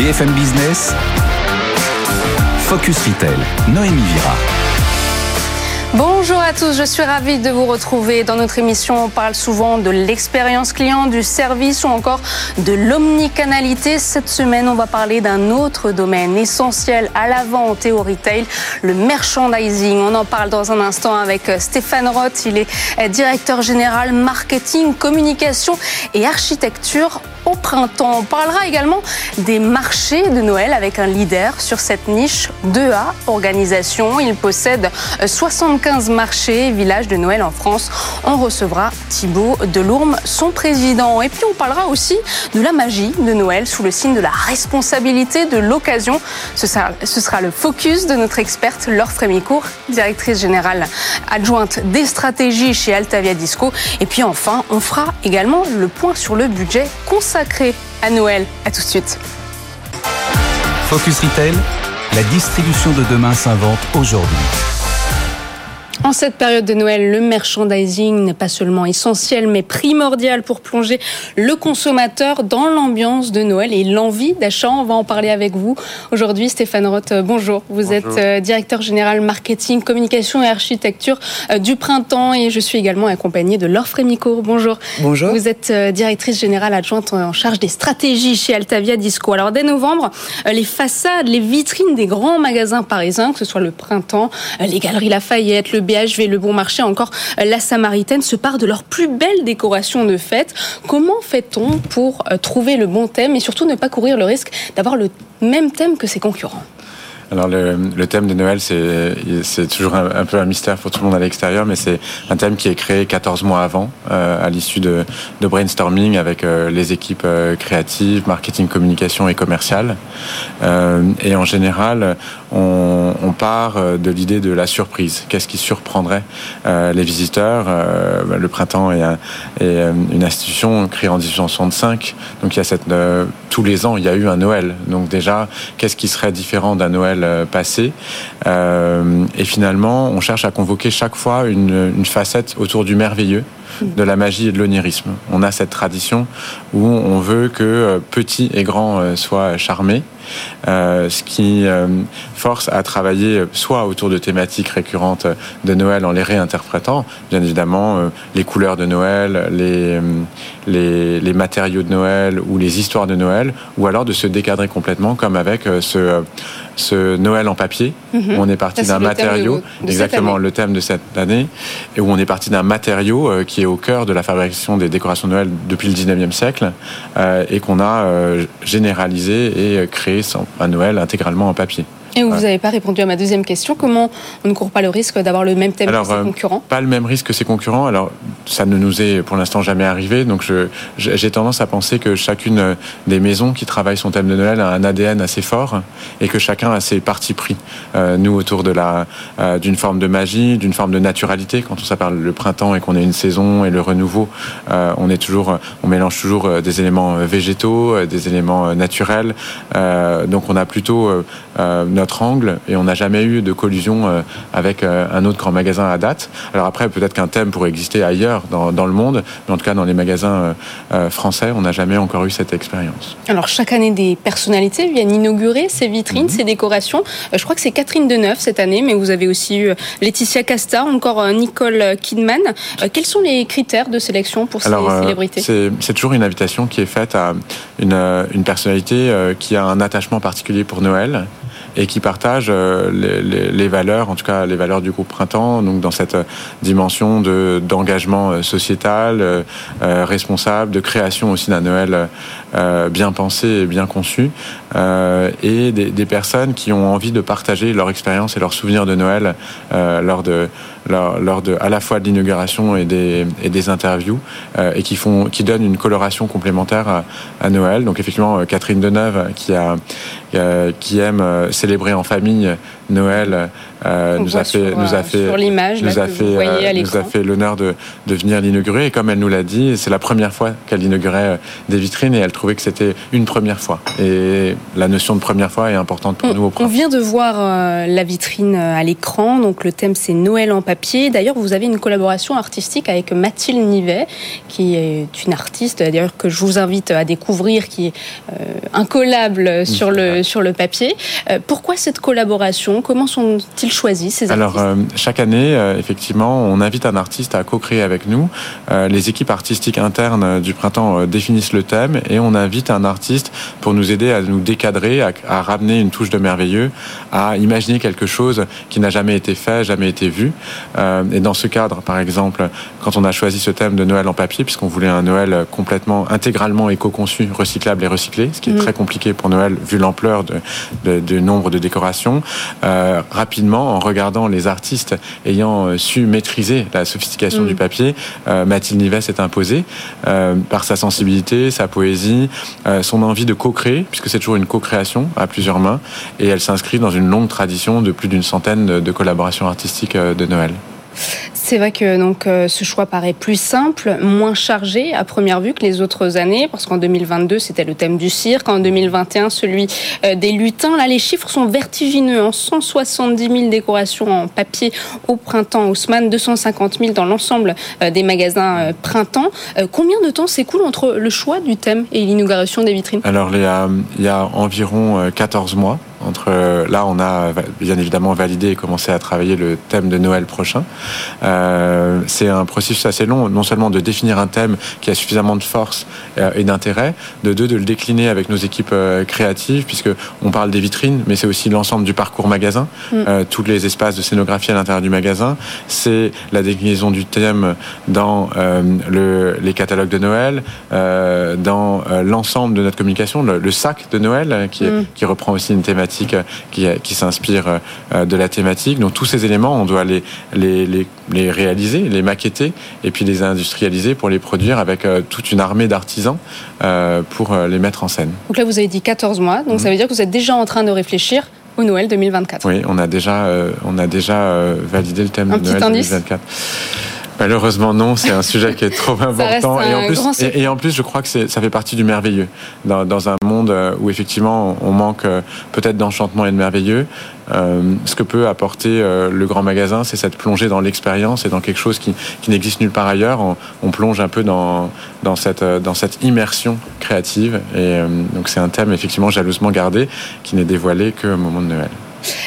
BFM Business, Focus Retail, Noémie Vira. Bonjour à tous, je suis ravie de vous retrouver. Dans notre émission, on parle souvent de l'expérience client, du service ou encore de l'omnicanalité. Cette semaine, on va parler d'un autre domaine essentiel à la vente et au retail, le merchandising. On en parle dans un instant avec Stéphane Roth. Il est directeur général marketing, communication et architecture au printemps. On parlera également des marchés de Noël avec un leader sur cette niche 2A organisation. Il possède 75 marchés, villages de Noël en France. On recevra Thibaut Delourme, son président. Et puis on parlera aussi de la magie de Noël sous le signe de la responsabilité de l'occasion. Ce sera, ce sera le focus de notre experte Laure Frémicourt, directrice générale adjointe des stratégies chez Altavia Disco. Et puis enfin, on fera également le point sur le budget consacré à Noël. À tout de suite. Focus Retail, la distribution de demain s'invente aujourd'hui. En cette période de Noël, le merchandising n'est pas seulement essentiel, mais primordial pour plonger le consommateur dans l'ambiance de Noël et l'envie d'achat. On va en parler avec vous aujourd'hui. Stéphane Roth, bonjour. Vous bonjour. êtes euh, directeur général marketing, communication et architecture euh, du printemps et je suis également accompagnée de Laure Frémicourt. Bonjour. Bonjour. Vous êtes euh, directrice générale adjointe en charge des stratégies chez Altavia Disco. Alors dès novembre, les façades, les vitrines des grands magasins parisiens, que ce soit le printemps, les galeries Lafayette, le Le Bon Marché, encore la Samaritaine, se part de leurs plus belles décorations de fête. Comment fait-on pour trouver le bon thème et surtout ne pas courir le risque d'avoir le même thème que ses concurrents? Alors le, thème de Noël, c'est toujours un, peu un mystère pour tout le monde à l'extérieur, mais c'est un thème qui est créé 14 mois avant, euh, à l'issue de, brainstorming avec euh, les équipes euh, créatives, marketing, communication et commerciale. Et en général, on, part de l'idée de la surprise. Qu'est-ce qui surprendrait les visiteurs Le printemps est, un, est, une institution créée en 1865, donc il y a cette tous les ans, il y a eu un Noël. Donc déjà, qu'est-ce qui serait différent d'un Noël passé euh, Et finalement, on cherche à convoquer chaque fois une, facette autour du merveilleux de la magie et de l'onirisme. On a cette tradition où on veut que petits et grands soient charmés. Euh, ce qui euh, force à travailler soit autour de thématiques récurrentes de Noël en les réinterprétant, bien évidemment euh, les couleurs de Noël, les, les, les, matériaux de Noël ou les histoires de Noël, ou alors de se décadrer complètement comme avec ce, ce Noël en papier, où on est parti d'un matériau, exactement le thème de cette année, et où on est parti d'un matériau qui est au cœur de la fabrication des décorations de Noël depuis le 19e siècle, et qu'on a généralisé et créé à Noël intégralement en papier. Et vous n'avez pas répondu à ma deuxième question. Comment on ne court pas le risque d'avoir le même thème Alors, que ses concurrents Pas le même risque que ses concurrents. Alors, ça ne nous est pour l'instant jamais arrivé. Donc, j'ai tendance à penser que chacune des maisons qui travaillent son thème de Noël a un ADN assez fort et que chacun a ses partis pris. Euh, nous, autour de la euh, d'une forme de magie, d'une forme de naturalité. Quand on s'appelle le printemps et qu'on a une saison et le renouveau, euh, on est toujours, on mélange toujours des éléments végétaux, des éléments naturels. donc, on a plutôt notre angle et on n'a jamais eu de collusion avec un autre grand magasin à date. Alors après, peut-être qu'un thème pourrait exister ailleurs dans, dans, le monde, mais en tout cas dans les magasins français, on n'a jamais encore eu cette expérience. Alors chaque année, des personnalités viennent inaugurer ces vitrines, mmh. ces décorations. Je crois que c'est Catherine Deneuve cette année, mais vous avez aussi eu Laetitia Casta, encore Nicole Kidman. Quels sont les critères de sélection pour ces Alors, célébrités? C'est toujours une invitation qui est faite à une, une personnalité qui a un attachement particulier pour Noël et qui partagent les, les, valeurs, en tout cas les valeurs du groupe Printemps, donc dans cette dimension de d'engagement sociétal, euh, responsable, de création aussi d'un Noël euh, bien pensé et bien conçu, euh, et des, des, personnes qui ont envie de partager leur expérience et leurs souvenirs de Noël lors de lors, de à la fois de l'inauguration et des, et des interviews et qui font qui donnent une coloration complémentaire à, à Noël. Donc effectivement Catherine Deneuve qui a qui aime célébrer en famille Noël euh, nous, a fait, sur, nous a fait nous, a fait, euh, nous a fait l'honneur de, de venir l'inaugurer. Et comme elle nous l'a dit c'est la première fois qu'elle inaugurait des vitrines et elle trouvait que c'était une première fois. Et la notion de première fois est importante pour on, nous au on vient de voir euh, la vitrine à l'écran. Donc le thème c'est Noël en papier. D'ailleurs, vous avez une collaboration artistique avec Mathilde Nivet, qui est une artiste d'ailleurs que je vous invite à découvrir, qui est incollable sur le, sur le papier. pourquoi cette collaboration? Comment sont-ils ces artistes Alors, chaque année, effectivement, on invite un artiste à co-créer avec nous. les équipes artistiques internes du printemps définissent le thème et on invite un artiste pour nous aider à nous décadrer, à, ramener une touche de merveilleux, à imaginer quelque chose qui n'a jamais été fait, jamais été vu. Euh, et dans ce cadre, par exemple, quand on a choisi ce thème de Noël en papier, puisqu'on voulait un Noël complètement, intégralement éco-conçu, recyclable et recyclé, ce qui est mm. très compliqué pour Noël vu l'ampleur du nombre de décorations, euh, en regardant les artistes ayant euh, su maîtriser la sophistication mm. du papier, Mathilde Nivet s'est imposée par sa sensibilité, sa poésie, son envie de co-créer, puisque c'est toujours une co-création à plusieurs mains, et elle s'inscrit dans une longue tradition de plus d'une centaine de collaborations artistiques euh, de Noël. C'est vrai que donc euh, ce choix paraît plus simple, moins chargé à première vue que les autres années, parce qu'en 2022 c'était le thème du cirque, en 2021 celui euh, des lutins. Là, les chiffres sont vertigineux. En 170 000 décorations en papier au printemps Haussmann, 250 000 dans l'ensemble euh, des magasins printemps. Combien de temps s'écoule entre le choix du thème et l'inauguration des vitrines? Alors, il y a environ 14 mois entre là, on a bien évidemment validé et commencé à travailler le thème de Noël prochain. C'est un processus assez long, non seulement de définir un thème qui a suffisamment de force euh, et d'intérêt, de deux, de le décliner avec nos équipes euh, créatives, puisque on parle des vitrines, mais c'est aussi l'ensemble du parcours magasin, mm. tous les espaces de scénographie à l'intérieur du magasin. C'est la déclinaison du thème dans le, les catalogues de Noël, dans l'ensemble de notre communication, le, sac de Noël qui, mm. qui, reprend aussi une thématique qui, qui s'inspire de la thématique. Donc tous ces éléments, on doit les, les, les les réaliser, les maqueter et puis les industrialiser pour les produire avec euh, toute une armée d'artisans euh, pour euh, les mettre en scène. Donc là, vous avez dit 14 mois, donc ça mhm. veut dire que vous êtes déjà en train de réfléchir au Noël 2024. Oui, on a déjà, on a déjà validé le thème de Noël 2024. Malheureusement non, c'est un sujet qui est trop important et en, plus, et, en plus je crois que ça fait partie du merveilleux dans, dans, un monde où effectivement on manque peut-être d'enchantement et de merveilleux. Euh, ce que peut apporter euh, le grand magasin, c'est cette plongée dans l'expérience et dans quelque chose qui, n'existe nulle part ailleurs. On, plonge un peu dans, dans, cette, euh, dans cette immersion créative. Et donc c'est un thème effectivement jalousement gardé qui n'est dévoilé qu'au moment de Noël.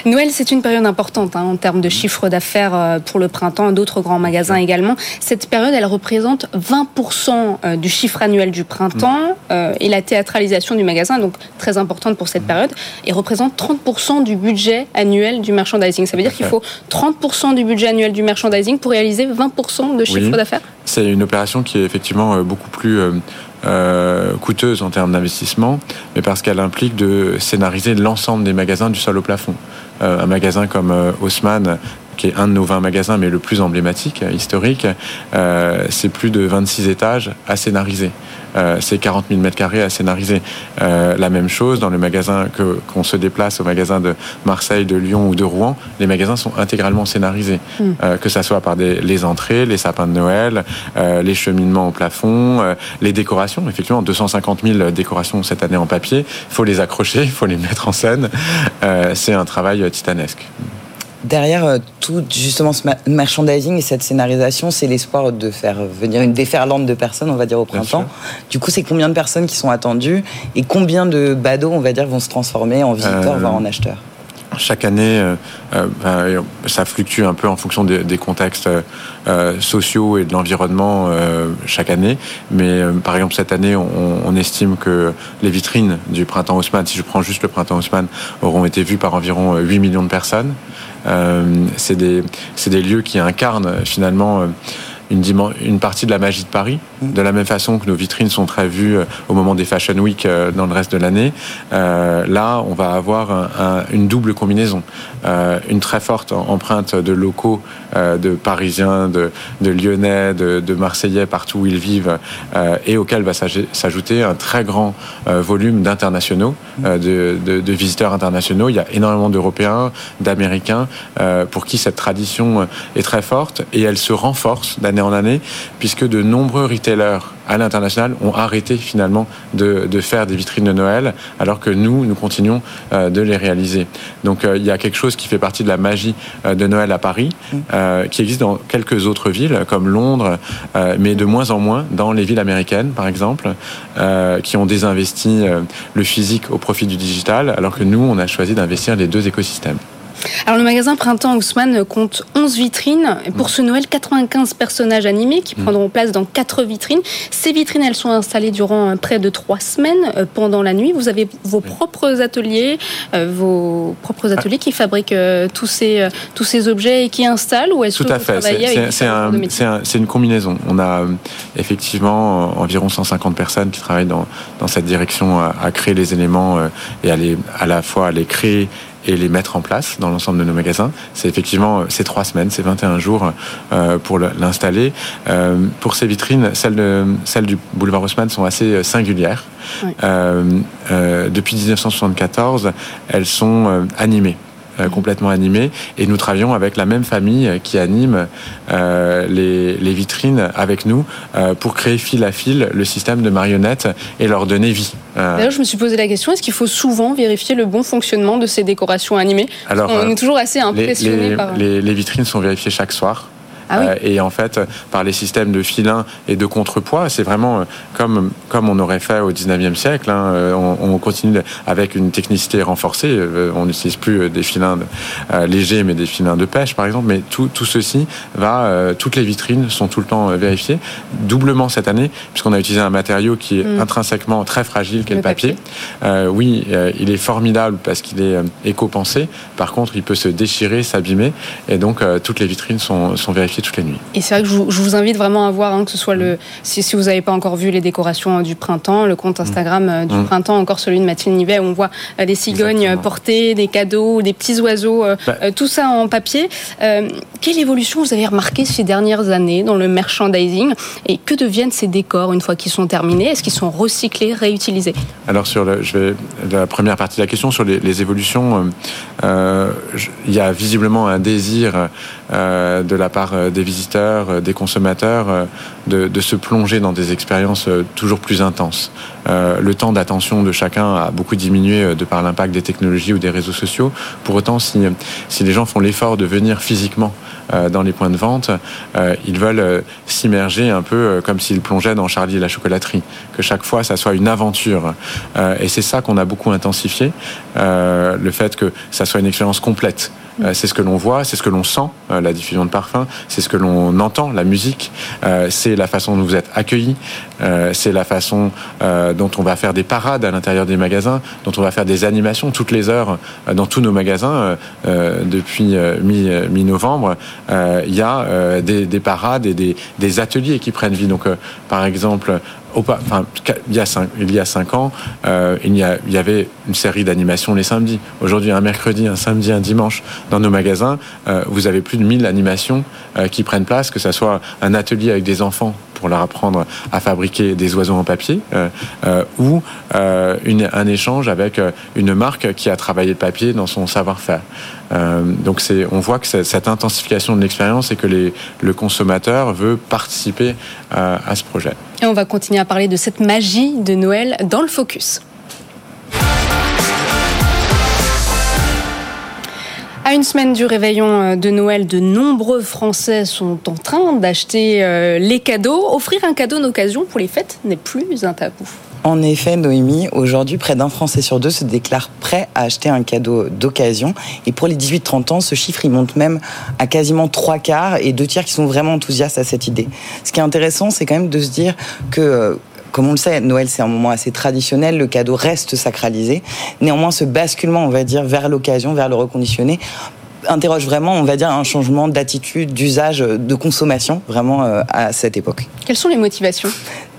Noël, c'est une période importante hein, en termes de chiffre d'affaires euh, pour le printemps, d'autres grands magasins également. Cette période, elle représente 20% euh, du chiffre annuel du printemps euh, et la théâtralisation du magasin, donc très importante pour cette période, et représente 30% du budget annuel du merchandising. Ça veut dire qu'il faut 30% du budget annuel du merchandising pour réaliser 20% de chiffre d'affaires? C'est une opération qui est effectivement beaucoup plus euh, coûteuse en termes d'investissement, mais parce qu'elle implique de scénariser l'ensemble des magasins du sol au plafond. Euh, un magasin comme euh, Haussmann qui est un de nos 20 magasins, mais le plus emblématique, historique, euh, c'est plus de 26 étages à scénariser. Euh, c'est 40 000 mètres carrés à scénariser. Euh, la même chose dans le magasin que qu'on se déplace au magasin de Marseille, de Lyon ou de Rouen, les magasins sont intégralement scénarisés, euh, que ça soit par des, les entrées, les sapins de Noël, euh, les cheminements au plafond, euh, les décorations. Effectivement, 250 000 décorations cette année en papier. Il faut les accrocher, il faut les mettre en scène. c'est un travail titanesque derrière euh, tout justement ce merchandising et cette scénarisation, c'est l'espoir de faire venir une déferlante de personnes, on va dire au printemps. Du coup, c'est combien de personnes qui sont attendues et combien de badauds, on va dire, vont se transformer en visiteurs, euh, voire en acheteurs? chaque année, euh, ça fluctue un peu en fonction des, contextes sociaux et de l'environnement chaque année. Mais par exemple, cette année, on, estime que les vitrines du printemps Haussmann, si je prends juste le printemps Haussmann, auront été vues par environ 8 millions de personnes. Euh, c'est des, des lieux qui incarnent finalement euh, une, une partie de la magie de Paris, de la même façon que nos vitrines sont très vues euh, au moment des Fashion Week euh, dans le reste de l'année. Euh, là, on va avoir un, une double combinaison, euh, une très forte empreinte de locaux, euh, de Parisiens, de, de Lyonnais, de, de, Marseillais, partout où ils vivent, et auquel va s'ajouter un très grand volume d'internationaux, de, de, de, visiteurs internationaux. Il y a énormément d'Européens, d'Américains, pour qui cette tradition est très forte, et elle se renforce d'année en année, puisque de nombreux retailers à l'international ont arrêté finalement de, de, faire des vitrines de Noël, alors que nous, nous continuons euh, de les réaliser. Donc euh, il y a quelque chose qui fait partie de la magie euh, de Noël à Paris, mm. qui existe dans quelques autres villes, comme Londres, mais de moins en moins dans les villes américaines, par exemple, qui ont désinvesti le physique au profit du digital, alors que nous, on a choisi d'investir les deux écosystèmes. Alors le magasin Printemps Haussmann compte 11 vitrines. Pour ce Noël, 95 personnages animés qui mm. prendront place dans 4 vitrines. Ces vitrines, elles sont installées durant près de 3 semaines euh, pendant la nuit. Vous avez vos propres ateliers, euh, vos propres ah. ateliers qui fabriquent euh, tous ces, tous ces objets et qui installent ou est-ce que à vous fait. C'est un, un, une combinaison. On a effectivement environ 150 personnes qui travaillent dans, dans cette direction à, à créer les éléments et à, les, à la fois à les créer et les mettre en place dans l'ensemble de nos magasins. C'est effectivement euh, ces trois semaines, ces 21 jours euh, pour l'installer. Euh, pour ces vitrines, celles, de, celles du boulevard Haussmann sont assez singulières. Oui. depuis 1974, elles sont animées. Euh, complètement animé. Et nous travaillons avec la même famille qui anime euh, les, les, vitrines avec nous euh, pour créer fil à fil le système de marionnettes et leur donner vie. D'ailleurs, je me suis posé la question est-ce qu'il faut souvent vérifier le bon fonctionnement de ces décorations animées? Alors, On est toujours assez impressionné les, les, par. Les, les vitrines sont vérifiées chaque soir. Ah oui. euh, et en fait, par les systèmes de filins et de contrepoids, c'est vraiment euh, comme, comme on aurait fait au 19e siècle. Hein, euh, on, on, continue avec une technicité renforcée. On n'utilise plus des filins de, euh, légers, mais des filins de pêche, par exemple. Mais tout, tout ceci va, euh, toutes les vitrines sont tout le temps vérifiées, doublement cette année, puisqu'on a utilisé un matériau qui est mmh. intrinsèquement très fragile, qu'est le, le papier. papier. oui, il est formidable parce qu'il est éco-pensé. Par contre, il peut se déchirer, s'abîmer, et donc toutes les vitrines sont, sont vérifiées toutes les nuits. Et c'est vrai que je vous, je vous, invite vraiment à voir, hein, que ce soit le, si, si vous n'avez pas encore vu les décorations du printemps, le compte Instagram mmh. du mmh. printemps, encore celui de Mathilde Nivet, où on voit euh, des cigognes Exactement. portées, des cadeaux, des petits oiseaux, euh, bah. tout ça en papier. Euh, quelle évolution vous avez remarqué ces dernières années dans le merchandising et que deviennent ces décors une fois qu'ils sont terminés? Est-ce qu'ils sont recyclés, réutilisés? Alors sur le, je vais, la première partie de la question sur les, les évolutions, euh, il y a visiblement un désir euh, de la part des visiteurs, euh, des consommateurs, euh, de, de, se plonger dans des expériences toujours plus intenses. le temps d'attention de chacun a beaucoup diminué de par l'impact des technologies ou des réseaux sociaux. Pour autant, si, si les gens font l'effort de venir physiquement dans les points de vente, ils veulent s'immerger un peu comme s'ils plongeaient dans Charlie et la chocolaterie. Que chaque fois, ça soit une aventure. et c'est ça qu'on a beaucoup intensifié. le fait que ça soit une expérience complète. Euh, c'est ce que l'on voit, c'est ce que l'on sent, euh, la diffusion de parfums, c'est ce que l'on entend, la musique, euh, c'est la façon dont vous êtes accueillis, c'est la façon dont on va faire des parades à l'intérieur des magasins, dont on va faire des animations toutes les heures dans tous nos magasins depuis mi-novembre. Mi il y a des, des, parades et des, des, ateliers qui prennent vie. Donc, par exemple, il, y a cinq, ans, euh, il, y avait une série d'animations les samedis. Aujourd'hui, un mercredi, un samedi, un dimanche, dans nos magasins, euh, vous avez plus de 1000 animations euh, qui prennent place, que ce soit un atelier avec des enfants pour leur apprendre à fabriquer des oiseaux en papier, ou un échange avec une marque qui a travaillé le papier dans son savoir-faire. Donc c'est, on voit que cette intensification de l'expérience et que le consommateur veut participer à ce projet. Et on va continuer à parler de cette magie de Noël dans le focus. À une semaine du réveillon euh, de Noël, de nombreux Français sont en train d'acheter euh, les cadeaux. Offrir un cadeau d'occasion pour les fêtes n'est plus un tabou. En effet, Noémie, aujourd'hui, près d'un Français sur deux se déclare prêt à acheter un cadeau d'occasion. Et pour les 18-30 ans, ce chiffre, il monte même à quasiment trois quarts et deux tiers qui sont vraiment enthousiastes à cette idée. Ce qui est intéressant, c'est quand même de se dire que euh, comme on le sait, Noël c'est un moment assez traditionnel, le cadeau reste sacralisé. Néanmoins, ce basculement, on va dire, vers l'occasion, vers le reconditionné, interroge vraiment, on va dire, un changement d'attitude, d'usage, de consommation, vraiment euh, à cette époque. Quelles sont les motivations?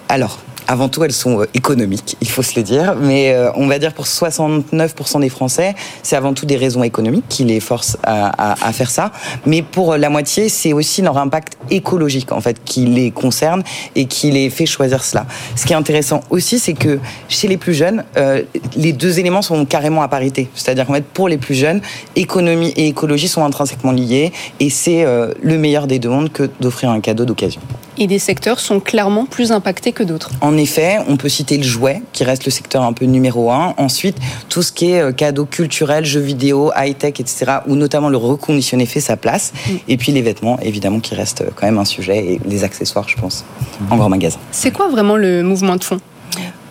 Alors, avant tout, elles sont euh, économiques, il faut se le dire. Mais euh, on va dire pour 69% des Français, c'est avant tout des raisons économiques qui les forcent à, faire ça. Mais pour la moitié, c'est aussi leur impact écologique, en fait, qui les concerne et qui les fait choisir cela. Ce qui est intéressant aussi, c'est que chez les plus jeunes, euh, les deux éléments sont carrément à parité. C'est-à-dire qu'en fait, pour les plus jeunes, économie et écologie sont intrinsèquement liés et c'est le meilleur des deux mondes que d'offrir un cadeau d'occasion. Et des secteurs sont clairement plus impactés que d'autres. En effet, on peut citer le jouet, qui reste le secteur un peu numéro un. Ensuite, tout ce qui est euh, cadeaux culturels, jeux vidéo, high-tech, etc., où notamment le reconditionné fait sa place. Mm. Et puis les vêtements, évidemment, qui restent euh, quand même un sujet, et les accessoires, je pense, en grand magasin. C'est quoi vraiment le mouvement de fond?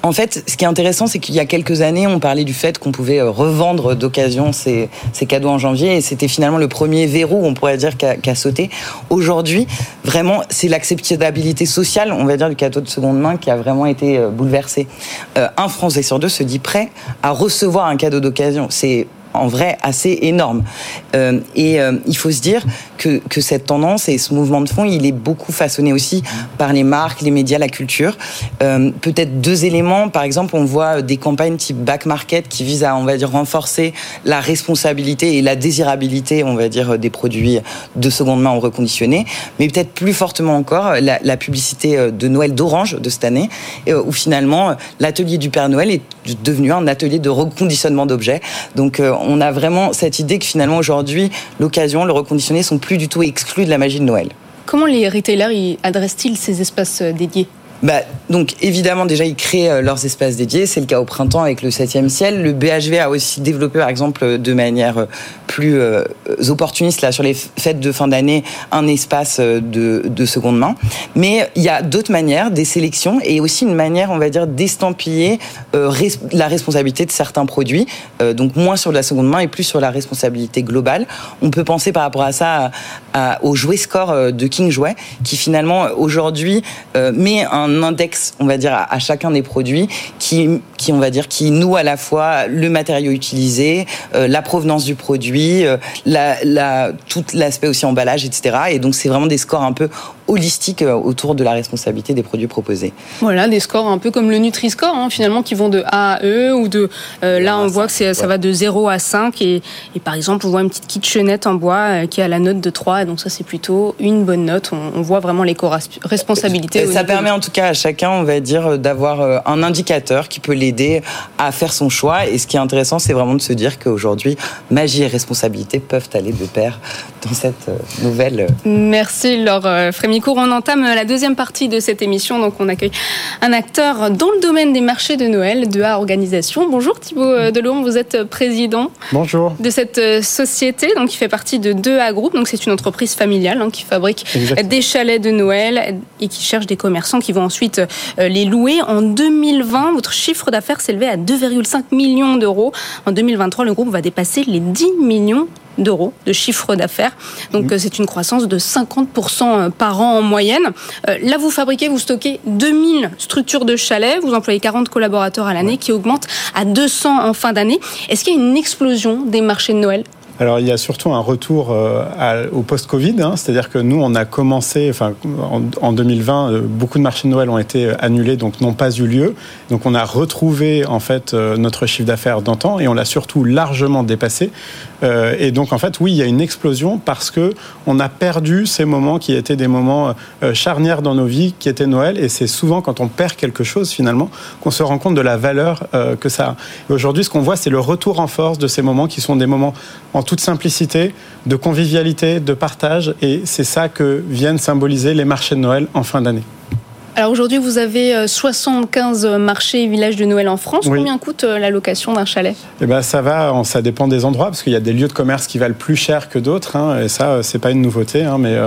En fait, ce qui est intéressant, c'est qu'il y a quelques années, on parlait du fait qu'on pouvait euh, revendre d'occasion ces, cadeaux en janvier, et c'était finalement le premier verrou, on pourrait dire, qu'a sauté. Aujourd'hui, vraiment, c'est l'acceptabilité sociale, on va dire, du cadeau de seconde main qui a vraiment été euh, bouleversée. Euh, un Français sur deux se dit prêt à recevoir un cadeau d'occasion. C'est en vrai assez énorme. Euh, et euh, il faut se dire que, cette tendance et ce mouvement de fond, il est beaucoup façonné aussi par les marques, les médias, la culture. Euh, Peut-être deux éléments. Par exemple, on voit des campagnes type back market qui visent à, on va dire, renforcer la responsabilité et la désirabilité, on va dire, des produits de seconde main ou reconditionnés. Mais peut-être plus fortement encore, la, la publicité de Noël d'Orange de cette année, où finalement l'atelier du Père Noël est devenu un atelier de reconditionnement d'objets. Donc on a vraiment cette idée que finalement aujourd'hui, l'occasion, le reconditionné sont plus du tout exclus de la magie de Noël. Comment les retailers adressent-ils ces espaces euh, dédiés? Bah, donc évidemment déjà ils créent euh, leurs espaces dédiés, c'est le cas au printemps avec le 7e ciel. Le BHV a aussi développé par exemple de manière euh, plus euh, opportuniste là sur les fêtes de fin d'année un espace de, de, seconde main. Mais il y a d'autres manières, des sélections et aussi une manière on va dire d'estampiller la responsabilité de certains produits, donc moins sur la seconde main et plus sur la responsabilité globale. On peut penser par rapport à ça au jouet score de King Jouet qui finalement aujourd'hui met un index, on va dire, à, chacun des produits qui, on va dire, qui noue à la fois le matériau utilisé, euh, la provenance du produit, euh, la, tout l'aspect aussi emballage, etc. Et donc, c'est vraiment des scores un peu holistique euh, autour de la responsabilité des produits proposés. Voilà, des scores un peu comme le Nutri-Score, hein, finalement, qui vont de A à E, ou de... Euh, là, on voit que ça va de 0 à 5, et, et, par exemple, on voit une petite kitchenette en bois euh, qui a la note de 3, et donc ça, c'est plutôt une bonne note. On, voit vraiment l'éco-responsabilité. Ça permet en tout cas à chacun, on va dire, d'avoir un indicateur qui peut l'aider à faire son choix, et ce qui est intéressant, c'est vraiment de se dire qu'aujourd'hui, magie et responsabilité peuvent aller de pair dans cette nouvelle... Merci Laure Frémy on entame la deuxième partie de cette émission. Donc, on accueille un acteur dans le domaine des marchés de Noël de A Organisation. Bonjour Thibault euh, Delon, vous êtes président Bonjour. de cette euh, société donc, qui fait partie de 2A Group. Donc, c'est une entreprise familiale hein, qui fabrique des chalets de Noël et qui cherche des commerçants qui vont ensuite euh, les louer. En 2020, votre chiffre d'affaires s'élevait à 2,5 millions d'euros. En 2023, le groupe va dépasser les 10 millions d'euros de chiffre d'affaires. Donc mmh. c'est une croissance de 50% euh, par an en moyenne. Euh, là, vous fabriquez, vous stockez 2000 structures de chalets, vous employez 40 collaborateurs à l'année qui augmentent à 200 en fin d'année. Est-ce qu'il y a une explosion des marchés de Noël? Alors il y a surtout un retour euh, au post-Covid, hein. c'est-à-dire que nous on a commencé, enfin en, 2020, euh, beaucoup de marchés de Noël ont été euh, annulés, donc n'ont pas eu lieu. Donc on a retrouvé en fait notre chiffre d'affaires d'antan et on l'a surtout largement dépassé. Et donc en fait oui, il y a une explosion parce que on a perdu ces moments qui étaient des moments charnières dans nos vies, qui étaient Noël. Et c'est souvent quand on perd quelque chose finalement qu'on se rend compte de la valeur que ça a. aujourd'hui, ce qu'on voit, c'est le retour en force de ces moments qui sont des moments en toute simplicité, de convivialité, de partage. Et c'est ça que viennent symboliser les marchés de Noël en fin d'année. Alors aujourd'hui, vous avez 75 euh, marchés et villages de Noël en France. Combien coûte euh, la location d'un chalet? Eh ben, ça va, ça dépend des endroits, parce qu'il y a des lieux de commerce qui valent plus cher que d'autres, hein, et ça, euh, c'est pas une nouveauté. Hein, mais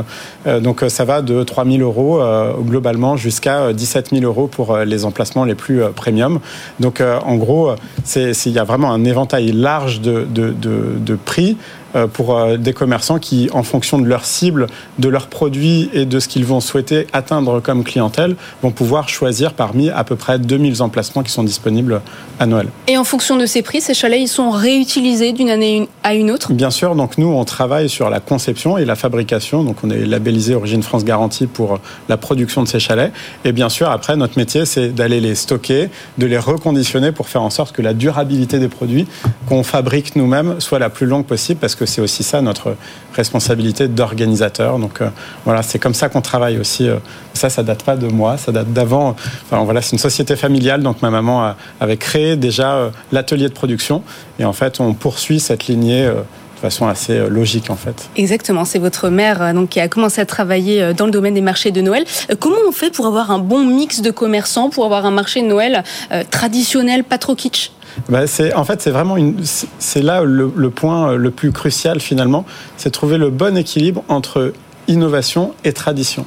donc ça va de 3 000 euros globalement jusqu'à 17 000 euros pour les emplacements les plus premium. Donc en gros, il y a vraiment un éventail large de, de, de, de prix euh, pour euh, des commerçants qui, en fonction de leur cible, de leurs produits et de ce qu'ils vont souhaiter atteindre comme clientèle, vont pouvoir choisir parmi à peu près 2000 emplacements qui sont disponibles à Noël. Et en fonction de ces prix, ces chalets, ils sont réutilisés d'une année à une autre? Bien sûr, donc nous, on travaille sur la conception et la fabrication. Donc on est labellisé Origine France Garantie pour la production de ces chalets. Et bien sûr, après, notre métier, c'est d'aller les stocker, de les reconditionner pour faire en sorte que la durabilité des produits qu'on fabrique nous-mêmes soit la plus longue possible, parce que c'est aussi ça notre responsabilité d'organisateur. Donc euh, voilà, c'est comme ça qu'on travaille aussi. Euh, ça, ça date pas de moi, ça date d'avant. Enfin voilà, c'est une société familiale, donc ma maman avait créé déjà euh, l'atelier de production, et en fait, on poursuit cette lignée de façon assez logique en fait. Exactement, c'est votre mère donc, qui a commencé à travailler dans le domaine des marchés de Noël. Comment on fait pour avoir un bon mix de commerçants, pour avoir un marché de Noël traditionnel, pas trop kitsch? Bah, c'est, en fait, c'est vraiment une, c'est là le, le, point le plus crucial finalement, c'est trouver le bon équilibre entre innovation et tradition.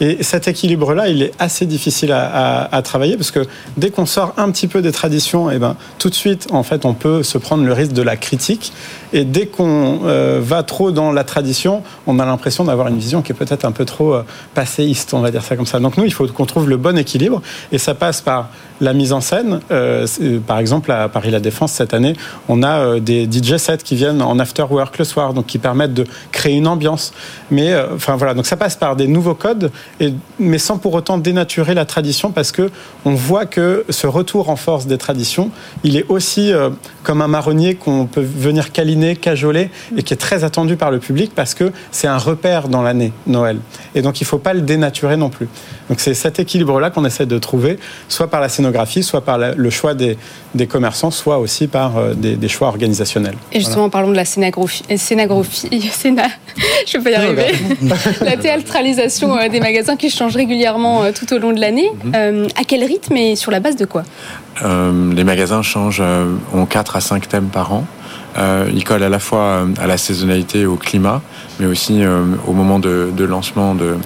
Et cet équilibre-là, il est assez difficile à, à, à, travailler parce que dès qu'on sort un petit peu des traditions, et eh ben, tout de suite, en fait, on peut se prendre le risque de la critique. Et dès qu'on euh, va trop dans la tradition, on a l'impression d'avoir une vision qui est peut-être un peu trop euh, passéiste, on va dire ça comme ça. Donc nous, il faut qu'on trouve le bon équilibre. Et ça passe par la mise en scène. Euh, par exemple, à Paris La Défense, cette année, on a euh, des DJ sets qui viennent en after work le soir, donc qui permettent de créer une ambiance. Mais, euh, enfin voilà, donc ça passe par des nouveaux codes, et, mais sans pour autant dénaturer la tradition, parce que on voit que ce retour en force des traditions, il est aussi comme un marronnier qu'on peut venir câliner, cajoler, et qui est très attendu par le public, parce que c'est un repère dans l'année Noël. Et donc il ne faut pas le dénaturer non plus. Donc c'est cet équilibre-là qu'on essaie de trouver, soit par la scénographie, soit par le choix des, des commerçants, soit aussi par euh, des, des choix organisationnels. Et justement, parlons de la scénographie. Euh, scénographie scéna, je ne vais pas y arriver. la théâtralisation euh, des magasins qui change régulièrement tout au long de l'année. Mhm. à quel rythme et sur la base de quoi? Les magasins changent, ont 4 à 5 thèmes par an. Euh, il colle à la fois à la saisonnalité, au climat, mais aussi au moment de, de lancement de,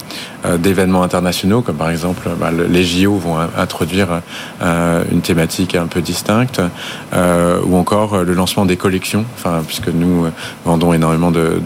euh, d'événements internationaux, comme par exemple bah, les JO vont introduire euh, une thématique un peu distincte, euh, ou encore le lancement des collections, enfin, puisque nous vendons énormément de,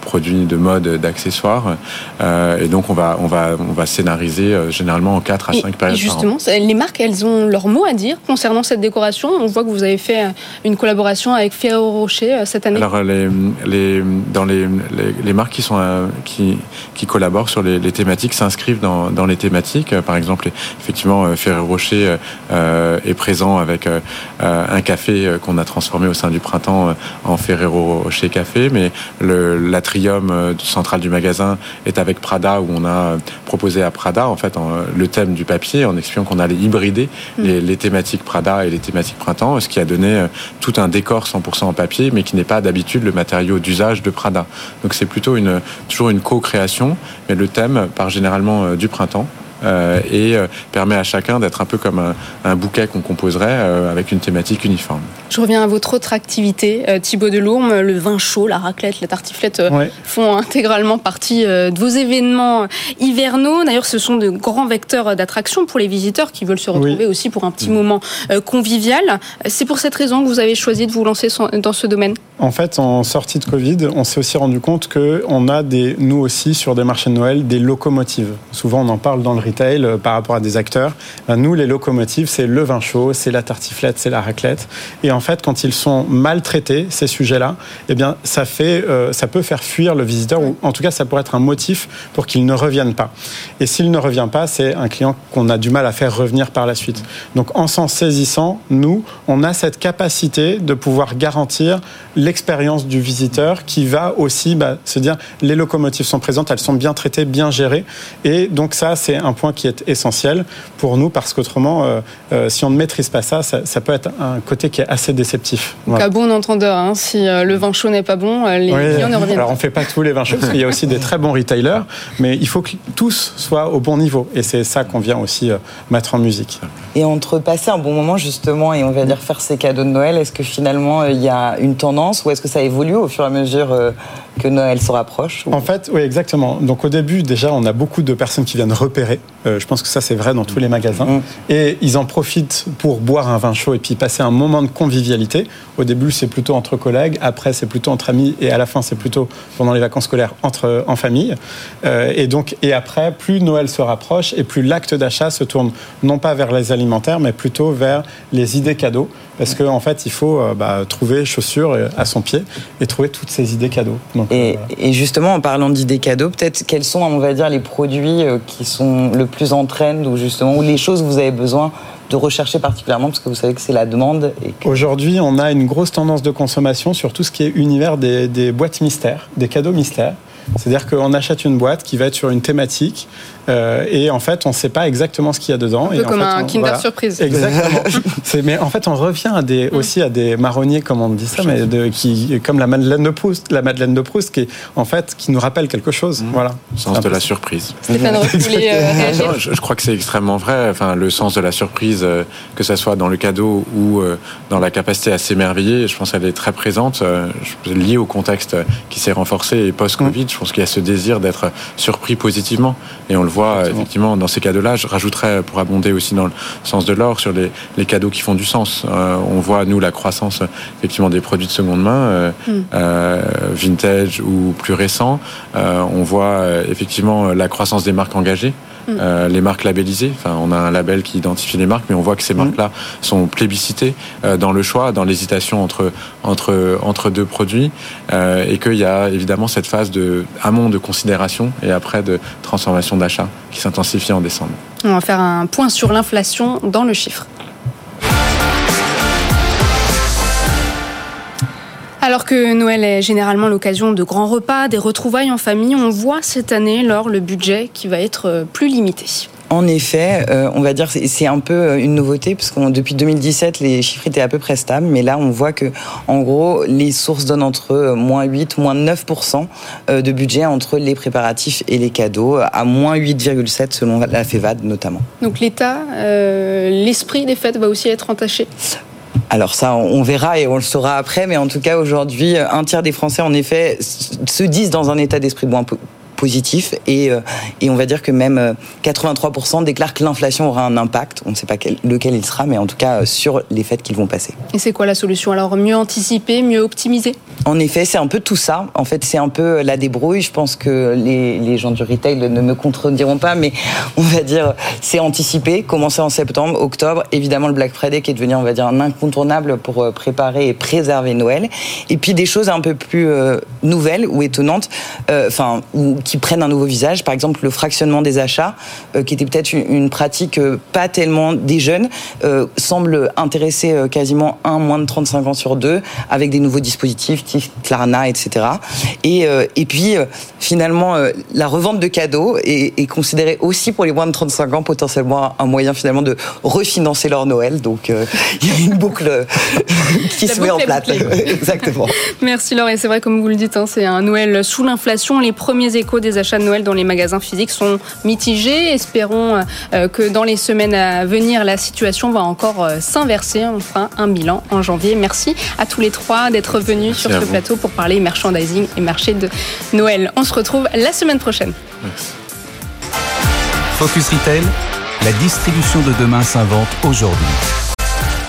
produits de mode, d'accessoires, et donc on va, on va, on va scénariser généralement en 4 à 5 périodes. Et justement, les marques, elles ont leur mot à dire concernant cette décoration. On voit que vous avez fait une collaboration avec Ferrero Rocher cette année. Alors, les, les, dans les, les, les, marques qui, sont, qui, qui collaborent sur les, les thématiques s'inscrivent dans, dans, les thématiques. Par exemple, effectivement, euh, Ferrero Rocher euh, est présent avec euh, un café qu'on a transformé au sein du printemps en Ferrero Rocher Café, mais l'atrium central du magasin est avec Prada, où on a proposé à Prada en fait en, le thème du papier, en expliquant qu'on allait hybrider mm. les, les, thématiques Prada et les thématiques printemps, ce qui a donné tout un décor 100% en papier, mais qui n'est pas d'habitude le matériau d'usage de Prada. Donc c'est plutôt une, toujours une co-création, mais le thème par généralement euh, du printemps. Euh, et euh, permet à chacun d'être un peu comme un, un bouquet qu'on composerait euh, avec une thématique uniforme. Je reviens à votre autre activité, Thibaut Delourme, le vin chaud, la raclette, la tartiflette ouais. font intégralement partie de vos événements hivernaux. D'ailleurs, ce sont de grands vecteurs d'attraction pour les visiteurs qui veulent se retrouver oui. aussi pour un petit mmh. moment convivial. C'est pour cette raison que vous avez choisi de vous lancer dans ce domaine? En fait, en sortie de Covid, on s'est aussi rendu compte qu'on a des, nous aussi sur des marchés de Noël des locomotives. Souvent, on en parle dans le retail euh, par rapport à des acteurs. Ben, nous, les locomotives, c'est le vin chaud, c'est la tartiflette, c'est la raclette. Et en fait, quand ils sont mal traités, ces sujets-là, eh bien, ça, fait, euh, ça peut faire fuir le visiteur, ou en tout cas, ça pourrait être un motif pour qu'il ne revienne pas. Et s'il ne revient pas, c'est un client qu'on a du mal à faire revenir par la suite. Donc, en s'en saisissant, nous, on a cette capacité de pouvoir garantir l'expérience du visiteur qui va aussi bah, se dire les locomotives sont présentes, elles sont bien traitées, bien gérées. Et donc, ça, c'est un point qui est essentiel pour nous parce qu'autrement, euh, euh, si on ne maîtrise pas ça, ça, ça, peut être un côté qui est assez déceptif. Donc, voilà. à bon entendeur, hein, si euh, le vin chaud n'est pas bon, les oui. clients ne reviennent Alors, on ne fait pas tous les vins chauds parce qu'il y a aussi des très bons retailers, mais il faut que tous soient au bon niveau. Et c'est ça qu'on vient aussi euh, mettre en musique. Et entre passer un bon moment, justement, et on va dire faire ses cadeaux de Noël, est-ce que finalement, il y a une tendance tendance ou est-ce que ça évolue au fur et à mesure euh, que Noël se rapproche En fait, oui, exactement. Donc au début, déjà, on a beaucoup de personnes qui viennent repérer. Euh, je pense que ça, c'est vrai dans tous les magasins. Mm. Et ils en profitent pour boire un vin chaud et puis passer un moment de convivialité. Au début, c'est plutôt entre collègues. Après, c'est plutôt entre amis. Et à la fin, c'est plutôt pendant les vacances scolaires entre en famille. Euh, et donc, et après, plus Noël se rapproche et plus l'acte d'achat se tourne non pas vers les alimentaires, mais plutôt vers les idées cadeaux. Parce qu'en en fait, il faut euh, bah, trouver chaussures à son pied et trouver toutes ces idées cadeaux. et, et, justement, en parlant d'idées cadeaux, peut-être quels sont, on va dire, les produits qui sont le plus en trend ou justement, ou les choses que vous avez besoin de rechercher particulièrement parce que vous savez que c'est la demande Aujourd'hui, on a une grosse tendance de consommation sur tout ce qui est univers des, des boîtes mystères, des cadeaux mystères. C'est-à-dire qu'on achète une boîte qui va être sur une thématique euh, et en fait, on ne sait pas exactement ce qu'il y a dedans. Un peu comme un Kinder Surprise. Exactement. mais en fait, on revient à des, mm. aussi à des marronniers, comme on dit ça, mais de, qui, comme la Madeleine de Proust, la Madeleine de Proust, qui en fait, qui nous rappelle quelque chose. Mm. Voilà. Le sens de la surprise. Stéphane euh, je, je, crois que c'est extrêmement vrai. Enfin, le sens de la surprise, euh, que ce soit dans le cadeau ou dans la capacité à s'émerveiller, je pense qu'elle est très présente, liée au contexte qui s'est renforcé et post-Covid. Je pense qu'il y a ce désir d'être surpris positivement, et on le voit effectivement dans ces cadeaux-là. Je rajouterais pour abonder aussi dans le sens de l'or sur les, les, cadeaux qui font du sens. Euh, on voit nous la croissance effectivement des produits de seconde main, euh, hmm. euh, vintage ou plus récents. on voit effectivement la croissance des marques engagées. Euh, les marques labellisées. Enfin, on a un label qui identifie les marques, mais on voit que ces mm. marques-là sont plébiscitées euh, dans le choix, dans l'hésitation entre entre entre deux produits, euh, et qu'il y a évidemment cette phase de amont de considération et après de transformation d'achat qui s'intensifie en décembre. On va faire un point sur l'inflation dans le chiffre. Alors que Noël est généralement l'occasion de grands repas, des retrouvailles en famille, on voit cette année, lors le budget qui va être euh, plus limité. En effet, euh, on va dire c'est un peu euh, une nouveauté parce que depuis 2017 les chiffres étaient à peu près stables, mais là on voit que en gros les sources donnent entre moins 8, moins 9% de budget entre les préparatifs et les cadeaux, à moins 8,7 selon la FEVAD notamment. Donc l'État, l'esprit des fêtes va aussi être entaché? Alors ça, on verra et on le saura après, mais en tout cas aujourd'hui, un tiers des Français, en effet, se disent dans un état d'esprit bon, positif et, euh, et on va dire que même 83% euh, déclarent que l'inflation aura un impact. On ne sait pas lequel il sera, mais en tout cas euh, sur les fêtes qu'ils vont passer. Et c'est quoi la solution? Alors mieux anticiper, mieux optimiser? En effet, c'est un peu tout ça. En fait, c'est un peu la débrouille. Je pense que les, les, gens du retail ne me contrediront pas, mais on va dire c'est anticiper, commencer en septembre, octobre. Évidemment, le Black Friday qui est devenu, on va dire, un incontournable pour préparer et préserver Noël. Et puis des choses un peu plus nouvelles ou étonnantes, enfin, ou qui prennent un nouveau visage. Par exemple, le fractionnement des achats, euh, qui était peut-être une, pratique euh, pas tellement des jeunes, euh, semble intéresser quasiment un moins de 35 ans sur deux, avec des nouveaux dispositifs, type Klarna, etc. Et, et puis, finalement, la revente de cadeaux est, est, considérée aussi pour les moins de 35 ans potentiellement un moyen finalement de refinancer leur Noël. Donc, il y a une boucle qui se met en place. Exactement. Merci Laure. Et c'est vrai, comme vous le dites, hein, c'est un Noël sous l'inflation. Les premiers échos des achats de Noël dans les magasins physiques sont mitigés. Espérons euh, que dans les semaines à venir, la situation va encore euh, s'inverser. On fera un bilan en janvier. Merci à tous les trois d'être venus sur ce plateau pour parler merchandising et marché de Noël. On se retrouve la semaine prochaine. Focus Retail, la distribution de demain s'invente aujourd'hui.